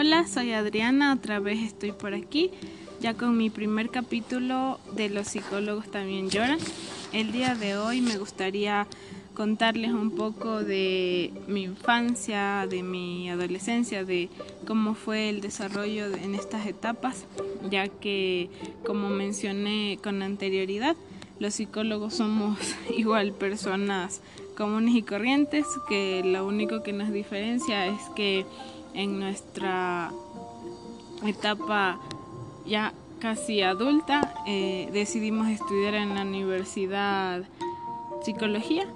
Hola, soy Adriana, otra vez estoy por aquí, ya con mi primer capítulo de Los psicólogos también lloran. El día de hoy me gustaría contarles un poco de mi infancia, de mi adolescencia, de cómo fue el desarrollo en estas etapas, ya que como mencioné con anterioridad, los psicólogos somos igual personas comunes y corrientes, que lo único que nos diferencia es que en nuestra etapa ya casi adulta eh, decidimos estudiar en la universidad psicología,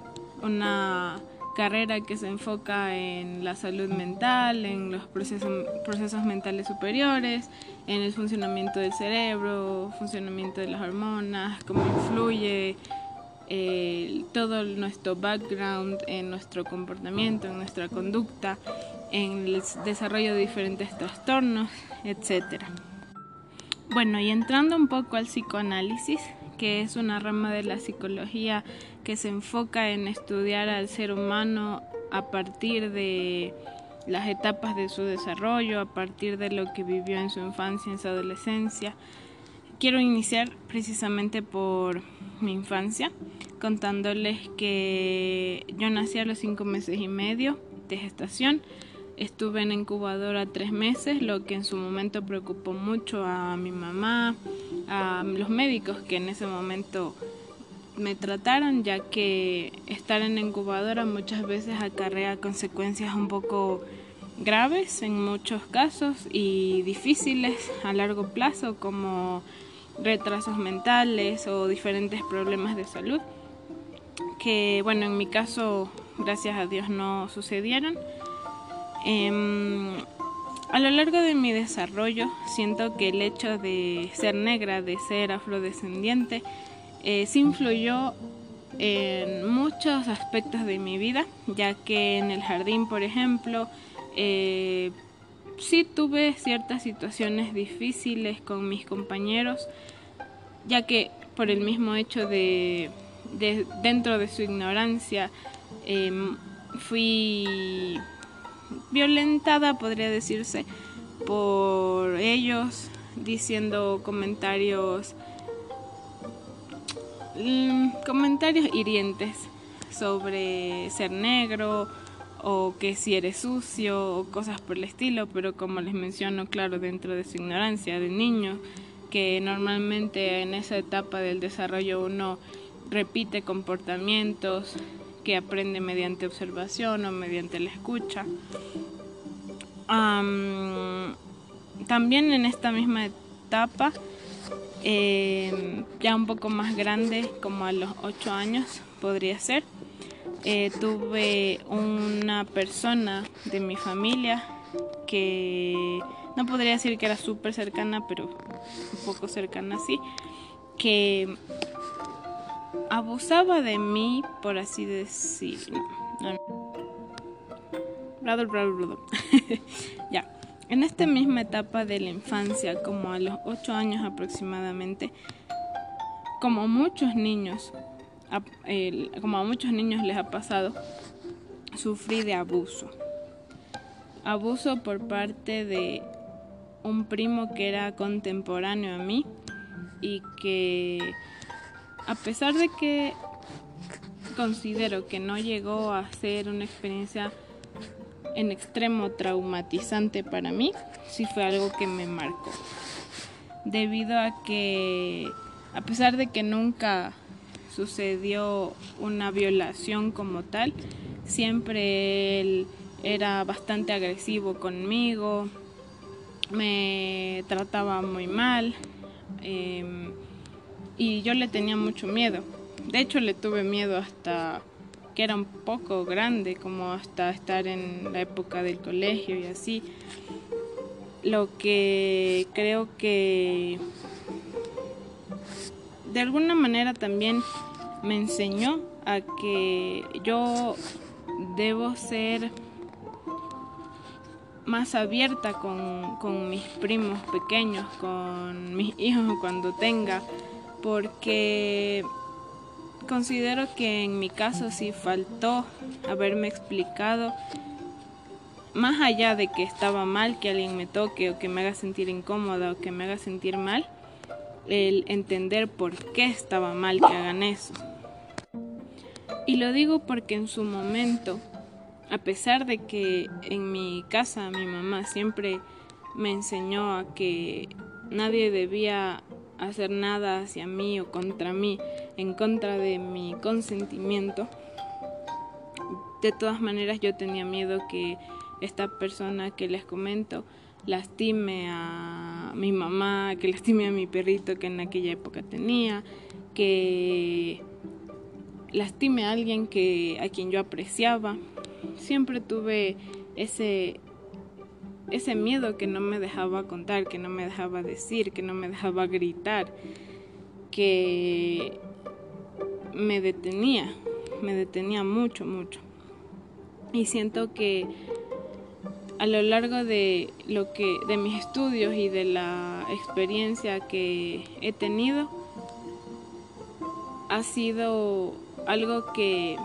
una carrera que se enfoca en la salud mental, en los procesos, procesos mentales superiores, en el funcionamiento del cerebro, funcionamiento de las hormonas, cómo influye eh, todo nuestro background en nuestro comportamiento, en nuestra conducta, en el desarrollo de diferentes trastornos, etc. Bueno, y entrando un poco al psicoanálisis, que es una rama de la psicología que se enfoca en estudiar al ser humano a partir de las etapas de su desarrollo, a partir de lo que vivió en su infancia, en su adolescencia. Quiero iniciar precisamente por mi infancia, contándoles que yo nací a los cinco meses y medio de gestación. Estuve en incubadora tres meses, lo que en su momento preocupó mucho a mi mamá, a los médicos que en ese momento me trataron, ya que estar en incubadora muchas veces acarrea consecuencias un poco graves en muchos casos y difíciles a largo plazo como retrasos mentales o diferentes problemas de salud que bueno en mi caso gracias a Dios no sucedieron em, a lo largo de mi desarrollo siento que el hecho de ser negra de ser afrodescendiente eh, sí influyó en muchos aspectos de mi vida, ya que en el jardín, por ejemplo, eh, sí tuve ciertas situaciones difíciles con mis compañeros, ya que por el mismo hecho de, dentro de su ignorancia, em, fui violentada, podría decirse, por ellos, diciendo comentarios Mm, comentarios hirientes sobre ser negro o que si eres sucio o cosas por el estilo, pero como les menciono, claro, dentro de su ignorancia de niño, que normalmente en esa etapa del desarrollo uno repite comportamientos que aprende mediante observación o mediante la escucha. también en esta misma etapa eh, ya un poco más grande, como a los 8 años podría ser, eh, tuve una persona de mi familia que no podría decir que era súper cercana, pero un poco cercana sí, que abusaba de mí, por así decirlo. ya. En esta misma etapa de la infancia, como a los 8 años aproximadamente, como muchos niños, como a muchos niños les ha pasado, sufrí de abuso. Abuso por parte de un primo que era contemporáneo a mí y que a pesar de que considero que no llegó a ser una experiencia en extremo traumatizante para mí, sí fue algo que me marcó. Debido a que, a pesar de que nunca sucedió una violación como tal, siempre él era bastante agresivo conmigo, me trataba muy mal em, y yo le tenía mucho miedo. De hecho, le tuve miedo hasta que era un poco grande, como hasta estar en la época del colegio y así. Lo que creo que de alguna manera también me enseñó a que yo debo ser más abierta con, con, mis primos pequeños, con mis hijos cuando tenga, porque considero que en mi caso sí faltó haberme explicado más allá de que estaba mal que alguien me toque o que me haga sentir incómoda o que me haga sentir mal, el entender por qué estaba mal que hagan eso. Y lo digo porque en su momento, a pesar de que en mi casa mi mamá siempre me enseñó a que nadie debía hacer nada hacia mí o contra mí en contra de mi consentimiento, de todas maneras yo tenía miedo que esta persona que les comento lastime a mi mamá, que lastime a mi perrito que en aquella época tenía, que lastime a alguien que a quien yo apreciaba. Siempre tuve ese ese miedo que no me dejaba contar, que no me dejaba decir, que no me dejaba gritar, que me detenía, me detenía mucho, mucho. Y siento que a lo largo de lo que de mis estudios y de la experiencia que he tenido ha sido algo que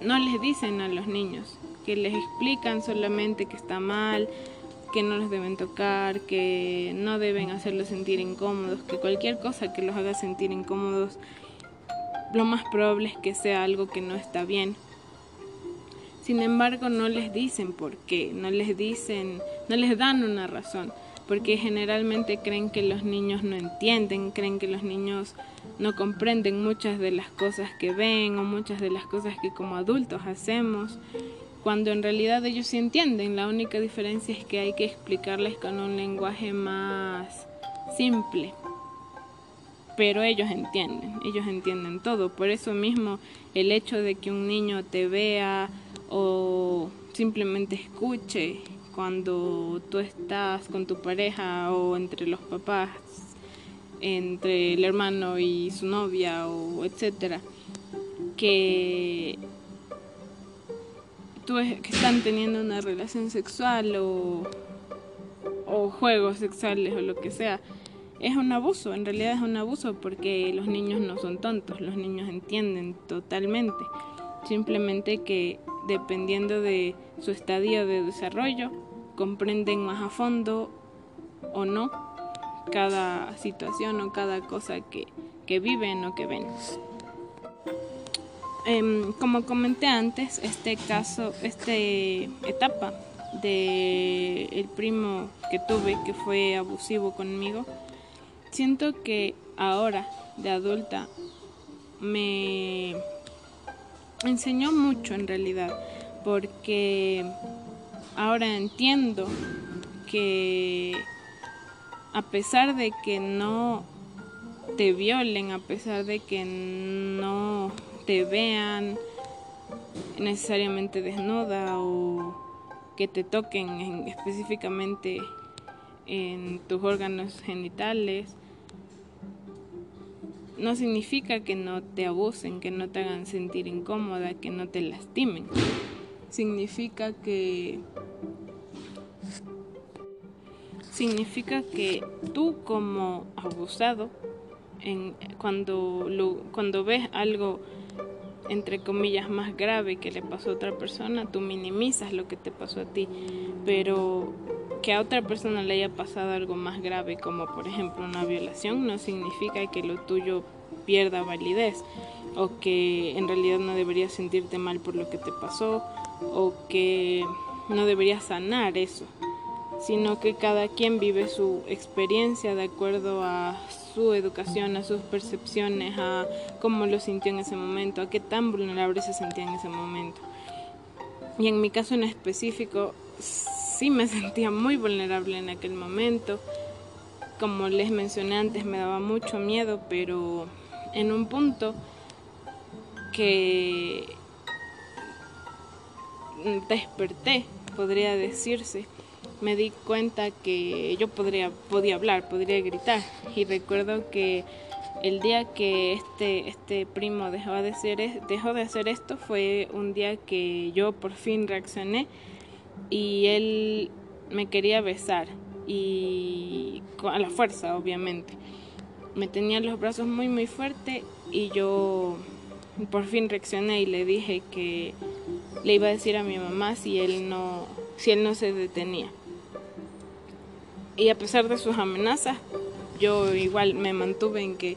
no les dicen a los niños, que les explican solamente que está mal, que no los deben tocar, que no deben hacerlos sentir incómodos, que cualquier cosa que los haga sentir incómodos, lo más probable es que sea algo que no está bien. Sin embargo, no les dicen por qué, no les dicen, no les dan una razón, porque generalmente creen que los niños no entienden, creen que los niños no comprenden muchas de las cosas que ven o muchas de las cosas que como adultos hacemos, cuando en realidad ellos sí entienden, la única diferencia es que hay que explicarles con un lenguaje más simple pero ellos entienden, ellos entienden todo. Por eso mismo el hecho de que un niño te vea o simplemente escuche cuando tú estás con tu pareja o entre los papás, entre el hermano y su novia o etcétera, que que están teniendo una relación sexual o, o juegos sexuales o lo que sea, es un abuso, en realidad es un abuso porque los niños no son tontos, los niños entienden totalmente, simplemente que dependiendo de su estadio de desarrollo, comprenden más a fondo o no cada situación o cada cosa que, que viven o que ven. Em, como comenté antes, este caso, esta etapa de primo que tuve que fue abusivo conmigo, siento que ahora de adulta me enseñó mucho en realidad, porque ahora entiendo que a pesar de que no te violen, a pesar de que no te vean necesariamente desnuda o que te toquen específicamente en tus órganos genitales, no significa que no te abusen, que no te hagan sentir incómoda, que no te lastimen. Significa que significa que tú como abusado en, cuando cuando ves algo entre comillas más grave que le pasó a otra persona, tú minimizas lo que te pasó a ti, pero que a otra persona le haya pasado algo más grave, como por ejemplo una violación, no significa que lo tuyo pierda validez o que en realidad no deberías sentirte mal por lo que te pasó o que no deberías sanar eso, sino que cada quien vive su experiencia de acuerdo a su educación, a sus percepciones, a cómo lo sintió en ese momento, a qué tan vulnerable se sentía en ese momento. Y en mi caso en específico, sí me sentía muy vulnerable en aquel momento. Como les mencioné antes, me daba mucho miedo, pero en un punto que desperté, podría decirse, me di cuenta que yo podría, podía hablar, podría gritar. Y recuerdo que el día que este, este primo dejó de, hacer, dejó de hacer esto fue un día que yo por fin reaccioné y él me quería besar y a la fuerza obviamente me tenía los brazos muy muy fuerte y yo por fin reaccioné y le dije que le iba a decir a mi mamá si él no si él no se detenía. Y a pesar de sus amenazas, yo igual me mantuve en que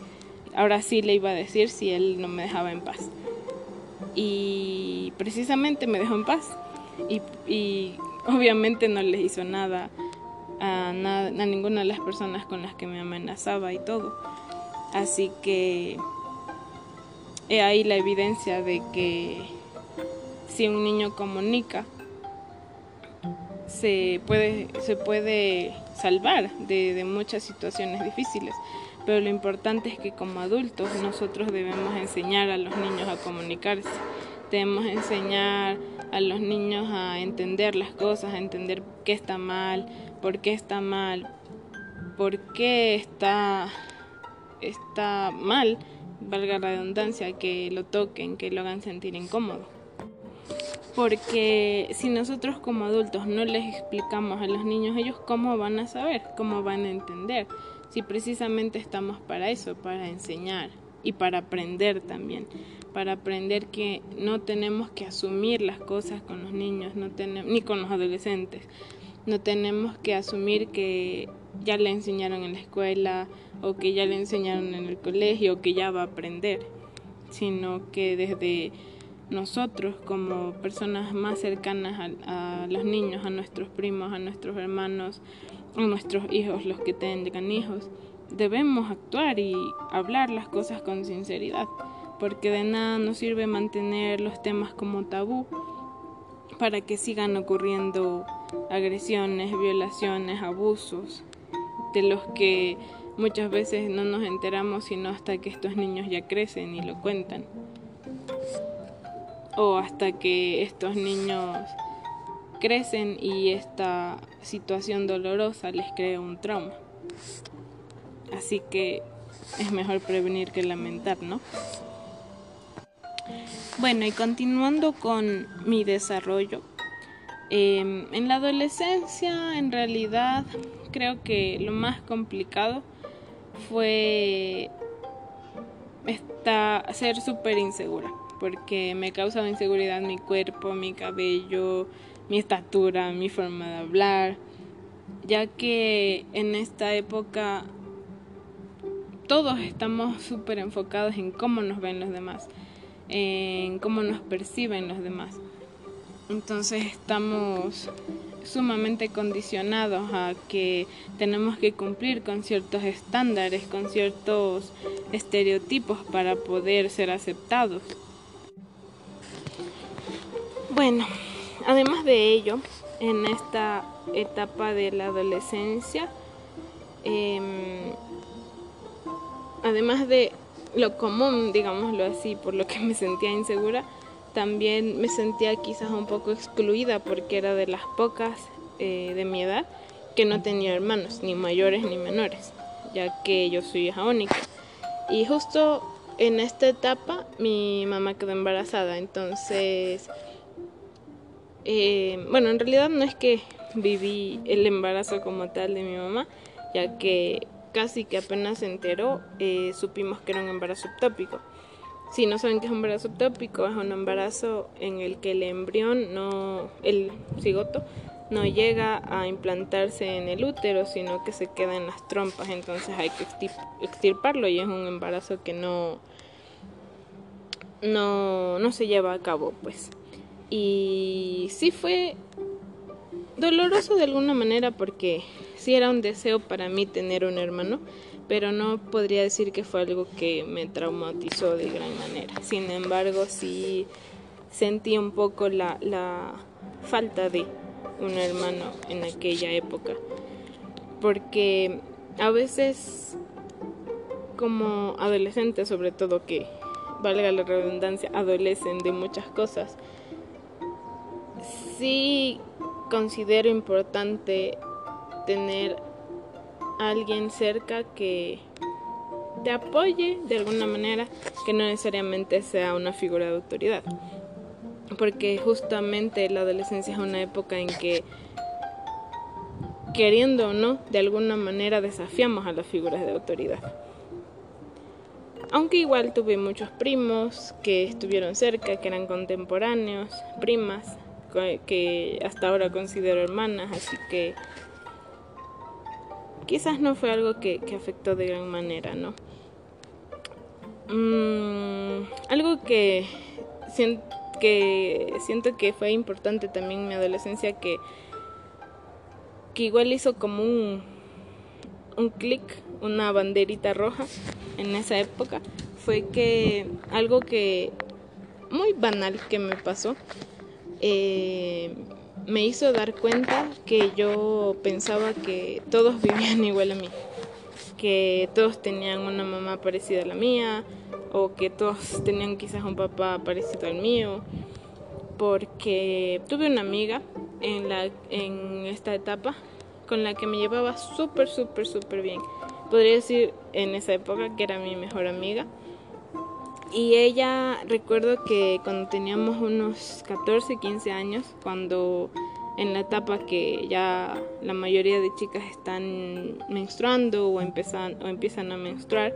ahora sí le iba a decir si él no me dejaba en paz. Y precisamente me dejó en paz. Y, obviamente no le hizo nada a, nada a ninguna de las personas con las que me amenazaba y todo. Así que he ahí la evidencia de que si un niño comunica, se puede, se puede salvar de, muchas situaciones difíciles. Pero lo importante es que como adultos nosotros debemos enseñar a los niños a comunicarse. Debemos enseñar a los niños a entender las cosas, a entender qué está mal, por qué está mal, por qué está, está mal, valga la redundancia, que lo toquen, que lo hagan sentir incómodo porque si nosotros como adultos no les explicamos a los niños ellos cómo van a saber, cómo van a entender, si precisamente estamos para eso, para enseñar y para aprender también, para aprender que no tenemos que asumir las cosas con los niños, no tenemos, ni con los adolescentes, no tenemos que asumir que ya le enseñaron en la escuela o que ya le enseñaron en el colegio o que ya va a aprender, sino que desde nosotros como personas más cercanas a, los niños, a nuestros primos, a nuestros hermanos, a nuestros hijos, los que tengan hijos, debemos actuar y hablar las cosas con sinceridad, porque de nada nos sirve mantener los temas como tabú para que sigan ocurriendo agresiones, violaciones, abusos, de los que muchas veces no nos enteramos sino hasta que estos niños ya crecen y lo cuentan o hasta que estos niños crecen y esta situación dolorosa les crea un trauma. Así que es mejor prevenir que lamentar, ¿no? Bueno, y continuando con mi desarrollo, em, en la adolescencia en realidad creo que lo más complicado fue ser súper insegura porque me causa inseguridad mi cuerpo, mi cabello, mi estatura, mi forma de hablar, ya que en esta época todos estamos súper enfocados en cómo nos ven los demás, en cómo nos perciben los demás. Entonces estamos sumamente condicionados a que tenemos que cumplir con ciertos estándares, con ciertos estereotipos para poder ser aceptados. Bueno, además de ello, en esta etapa de la adolescencia, em, además de lo común, digámoslo así, por lo que me sentía insegura, también me sentía quizás un poco excluida porque era de las pocas eh, de mi edad que no tenía hermanos, ni mayores ni menores, ya que yo soy hija única. Y justo en esta etapa mi mamá quedó embarazada, entonces eh, bueno, en realidad no es que viví el embarazo como tal de mi mamá, ya que casi que apenas se enteró, eh, supimos que era un embarazo ectópico. Si no saben qué es un embarazo ectópico, es un embarazo en el que el embrión, no, el cigoto, no llega a implantarse en el útero, sino que se queda en las trompas, entonces hay que extirparlo y es un embarazo que no, no, no se lleva a cabo, pues. Y sí fue doloroso de alguna manera porque sí era un deseo para mí tener un hermano, pero no podría decir que fue algo que me traumatizó de gran manera. Sin embargo, sí sentí un poco la, la falta de un hermano en aquella época, porque a veces como adolescentes sobre todo que valga la redundancia adolecen de muchas cosas sí considero importante tener alguien cerca que te apoye de alguna manera, que no necesariamente sea una figura de autoridad. Porque justamente la adolescencia es una época en que, queriendo o no, de alguna manera desafiamos a las figuras de autoridad. Aunque igual tuve muchos primos que estuvieron cerca, que eran contemporáneos, primas, que hasta ahora considero hermanas, así que quizás no fue algo que, afectó de gran manera, ¿no? Mm, algo que, que siento que fue importante también en mi adolescencia que, que igual hizo como un, un clic, una banderita roja en esa época, fue que algo que muy banal que me pasó eh, me hizo dar cuenta que yo pensaba que todos vivían igual a mí, que todos tenían una mamá parecida a la mía o que todos tenían quizás un papá parecido al mío, porque tuve una amiga en, la, en esta etapa con la que me llevaba súper, súper, súper bien. Podría decir en esa época que era mi mejor amiga. Y ella, recuerdo que cuando teníamos unos 14, 15 años, cuando en la etapa que ya la mayoría de chicas están menstruando o empiezan, o empiezan a menstruar,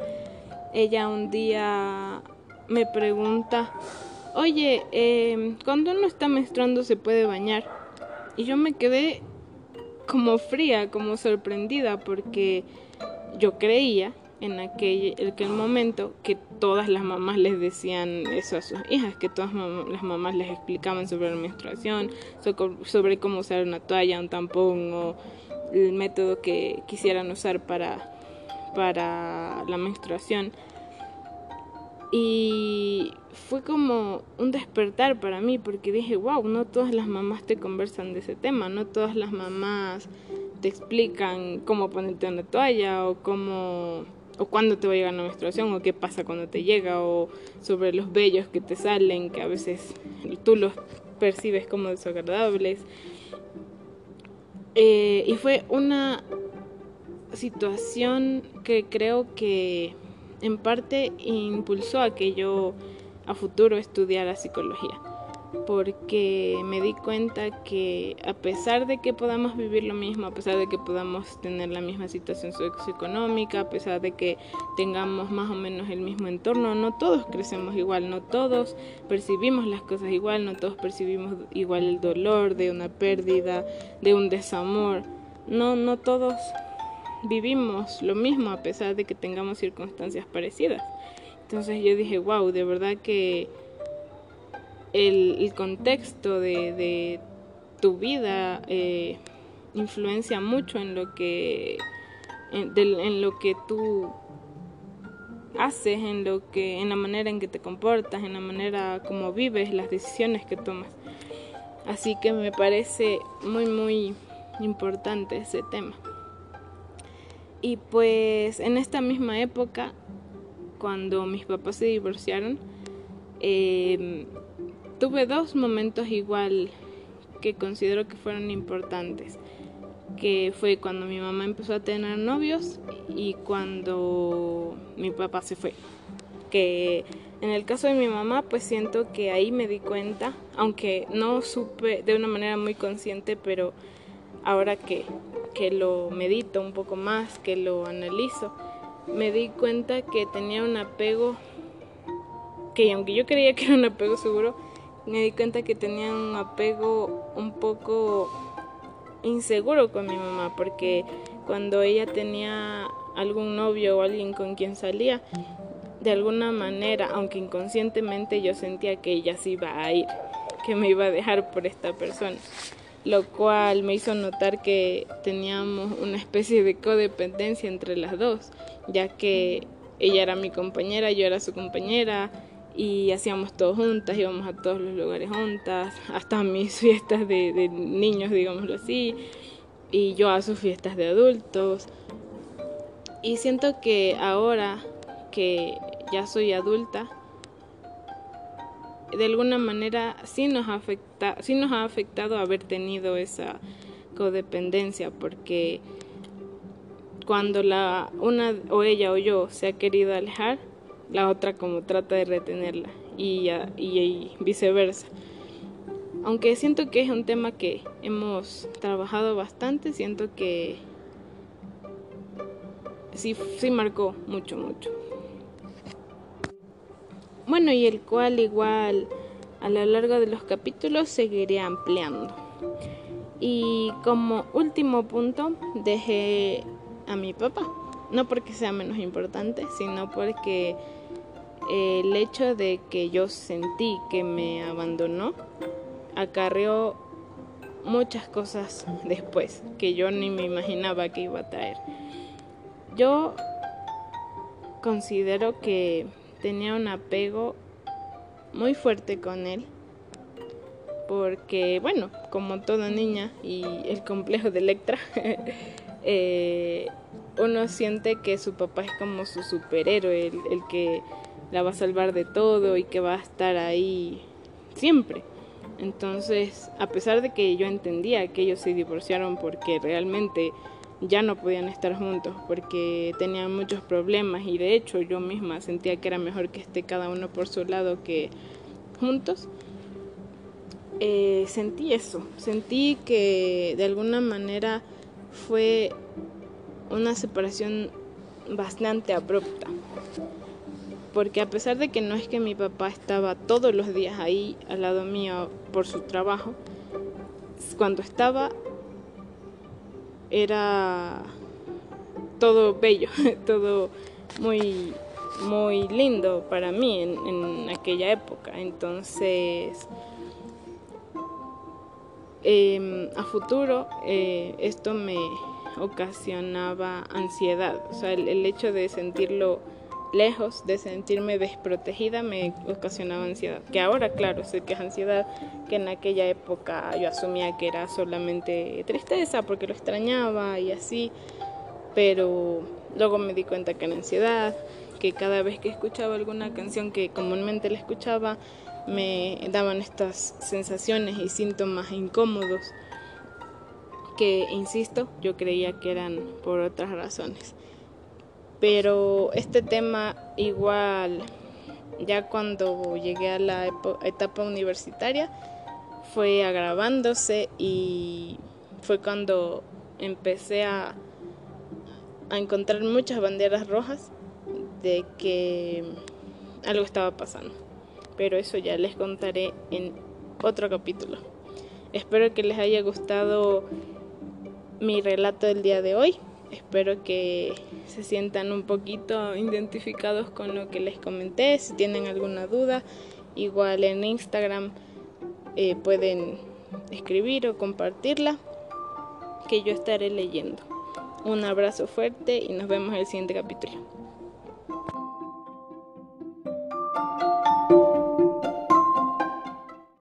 ella un día me pregunta, oye, eh, cuando uno está menstruando se puede bañar. Y yo me quedé como fría, como sorprendida, porque yo creía en aquel, aquel momento que todas las mamás les decían eso a sus hijas, que todas las mamás les explicaban sobre la menstruación, sobre cómo usar una toalla, un tampón o el método que quisieran usar para, para la menstruación. Y fue como un despertar para mí porque dije, wow, no todas las mamás te conversan de ese tema, no todas las mamás te explican cómo ponerte una toalla o cómo o cuándo te va a llegar la menstruación o qué pasa cuando te llega o sobre los vellos que te salen que a veces tú los percibes como desagradables. Eh, y fue una situación que creo que en parte impulsó a que yo a futuro estudiara psicología porque me di cuenta que a pesar de que podamos vivir lo mismo, a pesar de que podamos tener la misma situación socioeconómica, a pesar de que tengamos más o menos el mismo entorno, no todos crecemos igual, no todos percibimos las cosas igual, no todos percibimos igual el dolor de una pérdida, de un desamor, no, no todos vivimos lo mismo a pesar de que tengamos circunstancias parecidas. Entonces yo dije, wow, de verdad que el, contexto de, tu vida eh, influencia mucho en lo que en, lo que tú haces, en lo que en la manera en que te comportas, en la manera como vives, las decisiones que tomas. Así que me parece muy muy importante ese tema. Y pues en esta misma época, cuando mis papás se divorciaron, eh, tuve dos momentos igual que considero que fueron importantes, que fue cuando mi mamá empezó a tener novios y cuando mi papá se fue. Que en el caso de mi mamá, pues siento que ahí me di cuenta, aunque no supe de una manera muy consciente, pero ahora que, que lo medito un poco más, que lo analizo, me di cuenta que tenía un apego que aunque yo creía que era un apego seguro, me di cuenta que tenía un apego un poco inseguro con mi mamá, porque cuando ella tenía algún novio o alguien con quien salía, de alguna manera, aunque inconscientemente yo sentía que ella se iba a ir, que me iba a dejar por esta persona, lo cual me hizo notar que teníamos una especie de codependencia entre las dos, ya que ella era mi compañera, yo era su compañera, y hacíamos todo juntas, íbamos a todos los lugares juntas, hasta mis fiestas de, niños, digámoslo así, y yo a sus fiestas de adultos. Y siento que ahora que ya soy adulta, de alguna manera sí nos afecta, sí nos ha afectado haber tenido esa codependencia, porque cuando la una o ella o yo se ha querido alejar, la otra como trata de retenerla y, y, viceversa. Aunque siento que es un tema que hemos trabajado bastante, siento que sí, sí marcó mucho, mucho. Bueno, y el cual igual A lo largo de los capítulos seguiré ampliando. Y como último punto, dejé a mi papá. No porque sea menos importante, sino porque el hecho de que yo sentí que me abandonó acarreó muchas cosas después que yo ni me imaginaba que iba a traer. Yo considero que tenía un apego muy fuerte con él porque bueno como toda niña y el complejo de Electra eh, uno siente que su papá es como su superhéroe el, el que la va a salvar de todo y que va a estar ahí siempre entonces a pesar de que yo entendía que ellos se divorciaron porque realmente ya no podían estar juntos porque tenían muchos problemas y de hecho yo misma sentía que era mejor que esté cada uno por su lado que juntos. Eh, sentí eso, sentí que de alguna manera fue una separación bastante abrupta. Porque a pesar de que no es que mi papá estaba todos los días ahí al lado mío por su trabajo, cuando estaba era todo bello, todo muy, muy lindo para mí en, aquella época. Entonces, em, a futuro eh, esto me ocasionaba ansiedad, o sea, el hecho de sentirlo lejos de sentirme desprotegida me ocasionaba ansiedad. Que ahora, claro, sé que es ansiedad, que en aquella época yo asumía que era solamente tristeza porque lo extrañaba y así, pero luego me di cuenta que era ansiedad, que cada vez que escuchaba alguna canción que comúnmente la escuchaba, me daban estas sensaciones y síntomas incómodos que, insisto, yo creía que eran por otras razones pero este tema igual ya cuando llegué a la etapa universitaria fue agravándose y fue cuando empecé a, a encontrar muchas banderas rojas de que algo estaba pasando. Pero eso ya les contaré en otro capítulo. Espero que les haya gustado mi relato del día de hoy. Espero que se sientan un poquito identificados con lo que les comenté. Si tienen alguna duda, igual en Instagram eh, pueden escribir o compartirla, que yo estaré leyendo. Un abrazo fuerte y nos vemos en el siguiente capítulo.